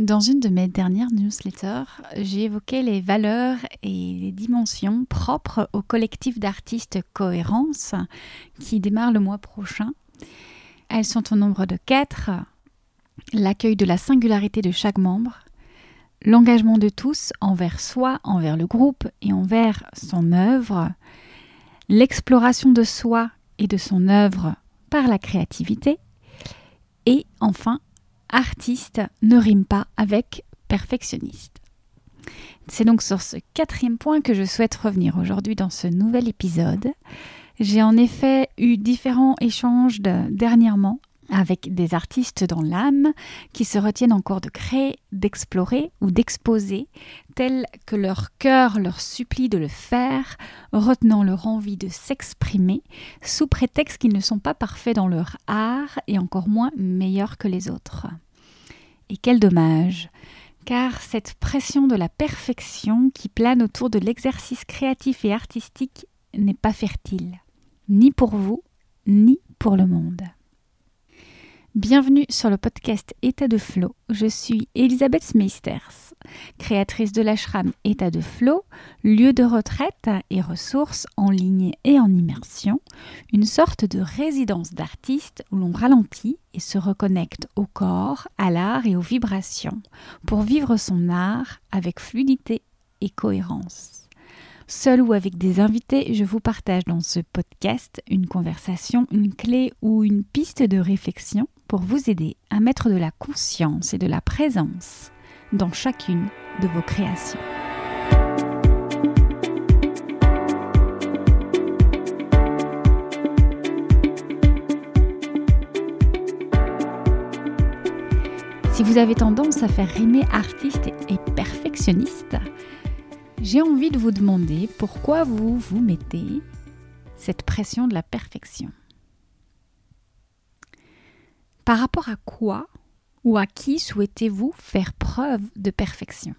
Dans une de mes dernières newsletters, j'ai évoqué les valeurs et les dimensions propres au collectif d'artistes Cohérence qui démarre le mois prochain. Elles sont au nombre de quatre. L'accueil de la singularité de chaque membre, l'engagement de tous envers soi, envers le groupe et envers son œuvre, l'exploration de soi et de son œuvre par la créativité, et enfin artiste ne rime pas avec perfectionniste. C'est donc sur ce quatrième point que je souhaite revenir aujourd'hui dans ce nouvel épisode. J'ai en effet eu différents échanges dernièrement avec des artistes dans l'âme qui se retiennent encore de créer, d'explorer ou d'exposer, tel que leur cœur leur supplie de le faire, retenant leur envie de s'exprimer, sous prétexte qu'ils ne sont pas parfaits dans leur art et encore moins meilleurs que les autres. Et quel dommage car cette pression de la perfection qui plane autour de l'exercice créatif et artistique n'est pas fertile, ni pour vous, ni pour le monde. Bienvenue sur le podcast État de Flow. Je suis Elisabeth Meisters, créatrice de l'ashram État de Flow, lieu de retraite et ressources en ligne et en immersion, une sorte de résidence d'artiste où l'on ralentit et se reconnecte au corps, à l'art et aux vibrations pour vivre son art avec fluidité et cohérence. Seul ou avec des invités, je vous partage dans ce podcast une conversation, une clé ou une piste de réflexion pour vous aider à mettre de la conscience et de la présence dans chacune de vos créations. Si vous avez tendance à faire rimer artiste et perfectionniste, j'ai envie de vous demander pourquoi vous vous mettez cette pression de la perfection. Par rapport à quoi ou à qui souhaitez-vous faire preuve de perfection?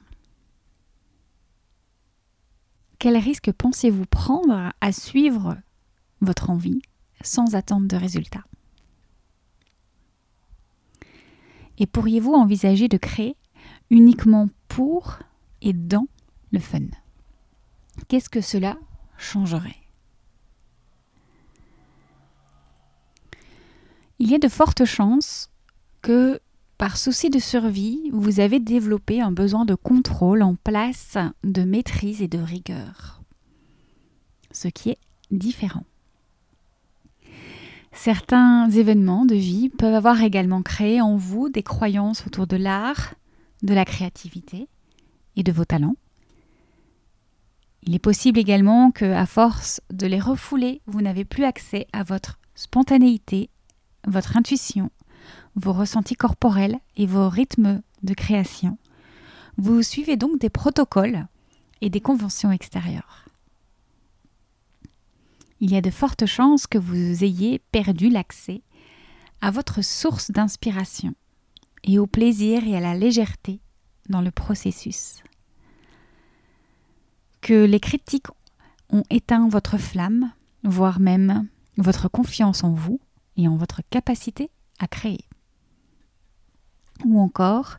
Quel risque pensez-vous prendre à suivre votre envie sans attendre de résultat Et pourriez-vous envisager de créer uniquement pour et dans le fun? Qu'est-ce que cela changerait? Il y a de fortes chances que, par souci de survie, vous avez développé un besoin de contrôle en place de maîtrise et de rigueur. Ce qui est différent. Certains événements de vie peuvent avoir également créé en vous des croyances autour de l'art, de la créativité et de vos talents. Il est possible également que, à force de les refouler, vous n'avez plus accès à votre spontanéité, votre intuition, vos ressentis corporels et vos rythmes de création. Vous suivez donc des protocoles et des conventions extérieures. Il y a de fortes chances que vous ayez perdu l'accès à votre source d'inspiration et au plaisir et à la légèreté dans le processus que les critiques ont éteint votre flamme, voire même votre confiance en vous et en votre capacité à créer. Ou encore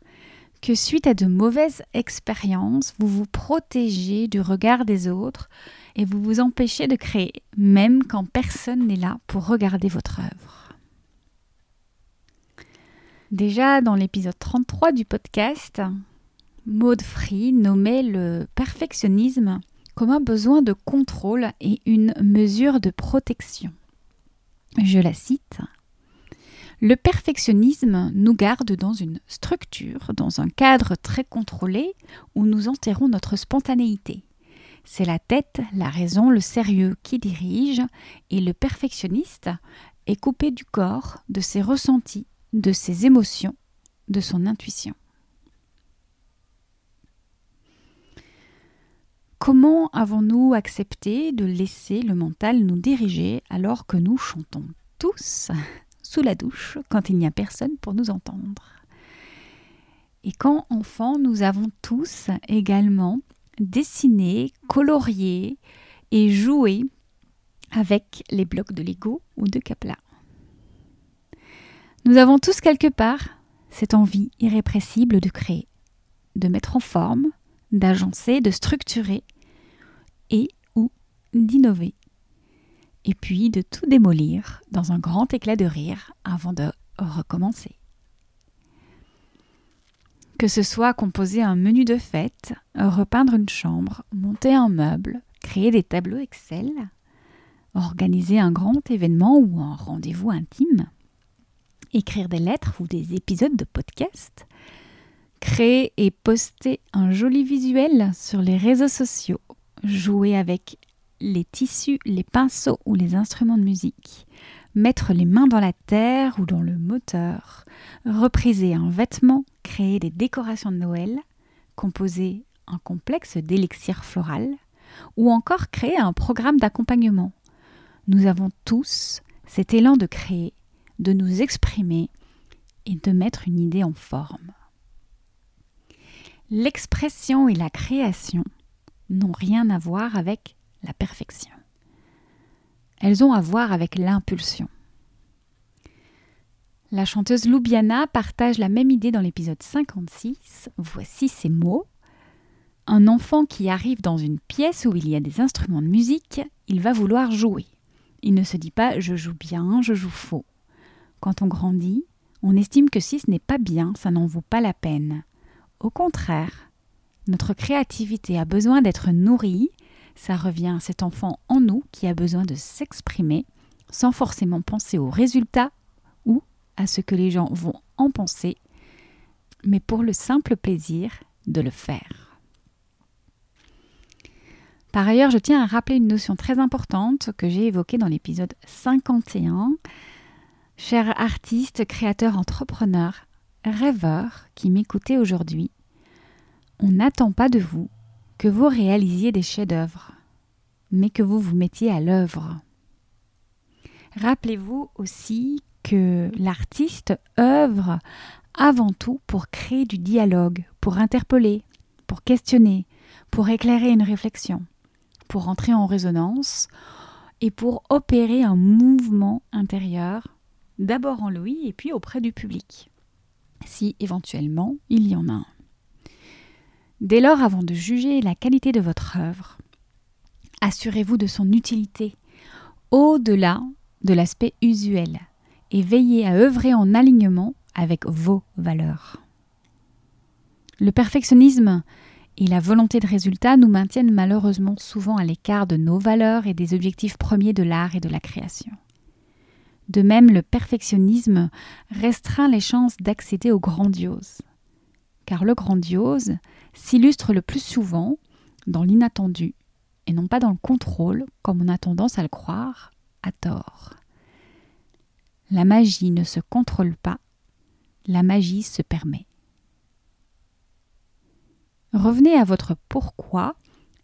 que suite à de mauvaises expériences, vous vous protégez du regard des autres et vous vous empêchez de créer, même quand personne n'est là pour regarder votre œuvre. Déjà dans l'épisode 33 du podcast, Maud Free nommait le perfectionnisme comme un besoin de contrôle et une mesure de protection. Je la cite. Le perfectionnisme nous garde dans une structure, dans un cadre très contrôlé où nous enterrons notre spontanéité. C'est la tête, la raison, le sérieux qui dirige et le perfectionniste est coupé du corps, de ses ressentis, de ses émotions, de son intuition. Comment avons-nous accepté de laisser le mental nous diriger alors que nous chantons tous sous la douche quand il n'y a personne pour nous entendre? Et quand enfants, nous avons tous également dessiné, colorié et joué avec les blocs de Lego ou de Kapla. Nous avons tous quelque part cette envie irrépressible de créer, de mettre en forme, d'agencer, de structurer et ou d'innover. Et puis de tout démolir dans un grand éclat de rire avant de recommencer. Que ce soit composer un menu de fête, repeindre une chambre, monter un meuble, créer des tableaux Excel, organiser un grand événement ou un rendez-vous intime, écrire des lettres ou des épisodes de podcast, créer et poster un joli visuel sur les réseaux sociaux, jouer avec les tissus, les pinceaux ou les instruments de musique, mettre les mains dans la terre ou dans le moteur, repriser un vêtement, créer des décorations de Noël, composer un complexe d'élixir floral, ou encore créer un programme d'accompagnement. Nous avons tous cet élan de créer, de nous exprimer et de mettre une idée en forme. L'expression et la création n'ont rien à voir avec la perfection. Elles ont à voir avec l'impulsion. La chanteuse Loubiana partage la même idée dans l'épisode 56. Voici ses mots. Un enfant qui arrive dans une pièce où il y a des instruments de musique, il va vouloir jouer. Il ne se dit pas je joue bien, je joue faux. Quand on grandit, on estime que si ce n'est pas bien, ça n'en vaut pas la peine. Au contraire, notre créativité a besoin d'être nourrie, ça revient à cet enfant en nous qui a besoin de s'exprimer sans forcément penser aux résultats ou à ce que les gens vont en penser, mais pour le simple plaisir de le faire. Par ailleurs, je tiens à rappeler une notion très importante que j'ai évoquée dans l'épisode 51. Cher artiste, créateur, entrepreneur, rêveur qui m'écoutez aujourd'hui, on n'attend pas de vous que vous réalisiez des chefs-d'œuvre, mais que vous vous mettiez à l'œuvre. Rappelez-vous aussi que l'artiste œuvre avant tout pour créer du dialogue, pour interpeller, pour questionner, pour éclairer une réflexion pour entrer en résonance et pour opérer un mouvement intérieur, d'abord en lui et puis auprès du public, si éventuellement il y en a un. Dès lors, avant de juger la qualité de votre œuvre, assurez-vous de son utilité au-delà de l'aspect usuel et veillez à œuvrer en alignement avec vos valeurs. Le perfectionnisme et la volonté de résultat nous maintiennent malheureusement souvent à l'écart de nos valeurs et des objectifs premiers de l'art et de la création. De même, le perfectionnisme restreint les chances d'accéder au grandiose. Car le grandiose s'illustre le plus souvent dans l'inattendu et non pas dans le contrôle, comme on a tendance à le croire, à tort. La magie ne se contrôle pas, la magie se permet. Revenez à votre pourquoi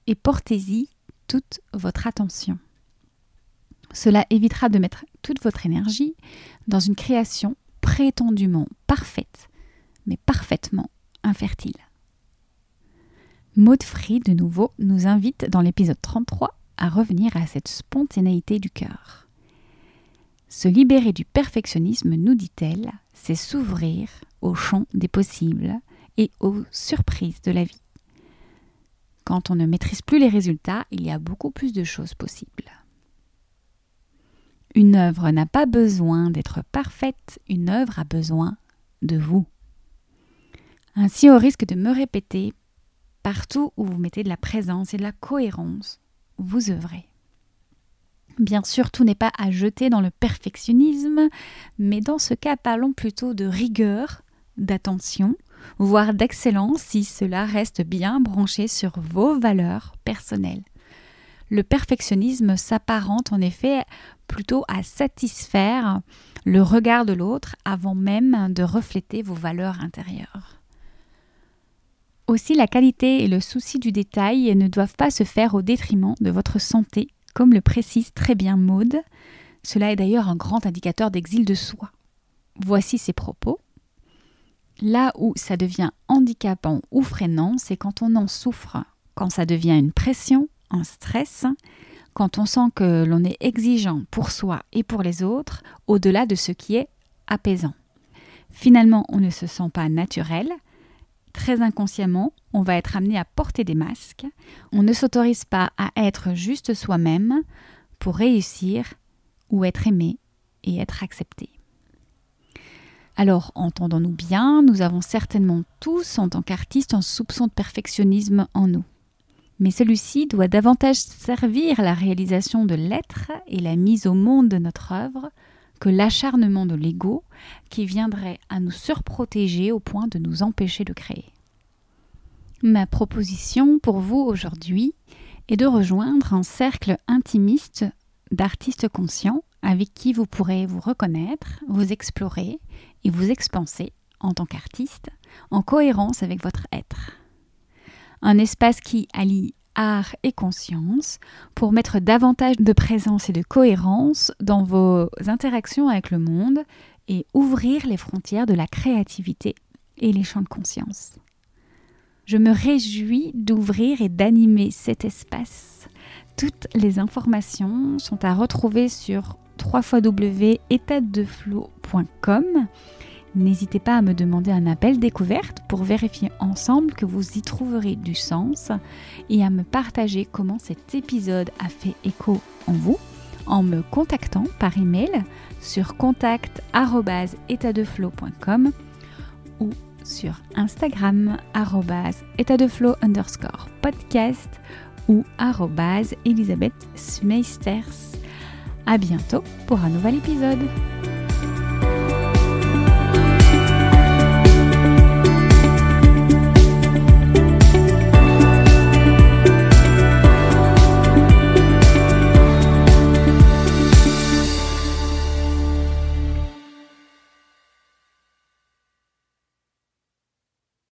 et portez-y toute votre attention. Cela évitera de mettre toute votre énergie dans une création prétendument parfaite, mais parfaitement infertile. Maud Free, de nouveau, nous invite dans l'épisode 33 à revenir à cette spontanéité du cœur. Se libérer du perfectionnisme, nous dit-elle, c'est s'ouvrir au champ des possibles et aux surprises de la vie. Quand on ne maîtrise plus les résultats, il y a beaucoup plus de choses possibles. Une œuvre n'a pas besoin d'être parfaite, une œuvre a besoin de vous. Ainsi, au risque de me répéter, partout où vous mettez de la présence et de la cohérence, vous œuvrez. Bien sûr, tout n'est pas à jeter dans le perfectionnisme, mais dans ce cas, parlons plutôt de rigueur, d'attention, voire d'excellence si cela reste bien branché sur vos valeurs personnelles. Le perfectionnisme s'apparente en effet plutôt à satisfaire le regard de l'autre avant même de refléter vos valeurs intérieures. Aussi, la qualité et le souci du détail ne doivent pas se faire au détriment de votre santé, comme le précise très bien Maude. Cela est d'ailleurs un grand indicateur d'exil de soi. Voici ses propos. Là où ça devient handicapant ou freinant, c'est quand on en souffre, quand ça devient une pression, un stress, quand on sent que l'on est exigeant pour soi et pour les autres, au-delà de ce qui est apaisant. Finalement, on ne se sent pas naturel, très inconsciemment, on va être amené à porter des masques. On ne s'autorise pas à être juste soi-même pour réussir ou être aimé et être accepté. Alors, entendons-nous bien, nous avons certainement tous, en tant qu'artistes, un soupçon de perfectionnisme en nous. Mais celui-ci doit davantage servir la réalisation de l'être et la mise au monde de notre œuvre que l'acharnement de l'ego qui viendrait à nous surprotéger au point de nous empêcher de créer. Ma proposition pour vous aujourd'hui est de rejoindre un cercle intimiste d'artistes conscients avec qui vous pourrez vous reconnaître, vous explorer et vous expanser en tant qu'artiste en cohérence avec votre être. Un espace qui allie art et conscience pour mettre davantage de présence et de cohérence dans vos interactions avec le monde et ouvrir les frontières de la créativité et les champs de conscience. Je me réjouis d'ouvrir et d'animer cet espace. Toutes les informations sont à retrouver sur www.étatdeflow.com. N'hésitez pas à me demander un appel découverte pour vérifier ensemble que vous y trouverez du sens et à me partager comment cet épisode a fait écho en vous en me contactant par email sur contact@étatdeflow.com ou sur Instagram étatdeflow underscore podcast ou Elisabeth. À bientôt pour un nouvel épisode.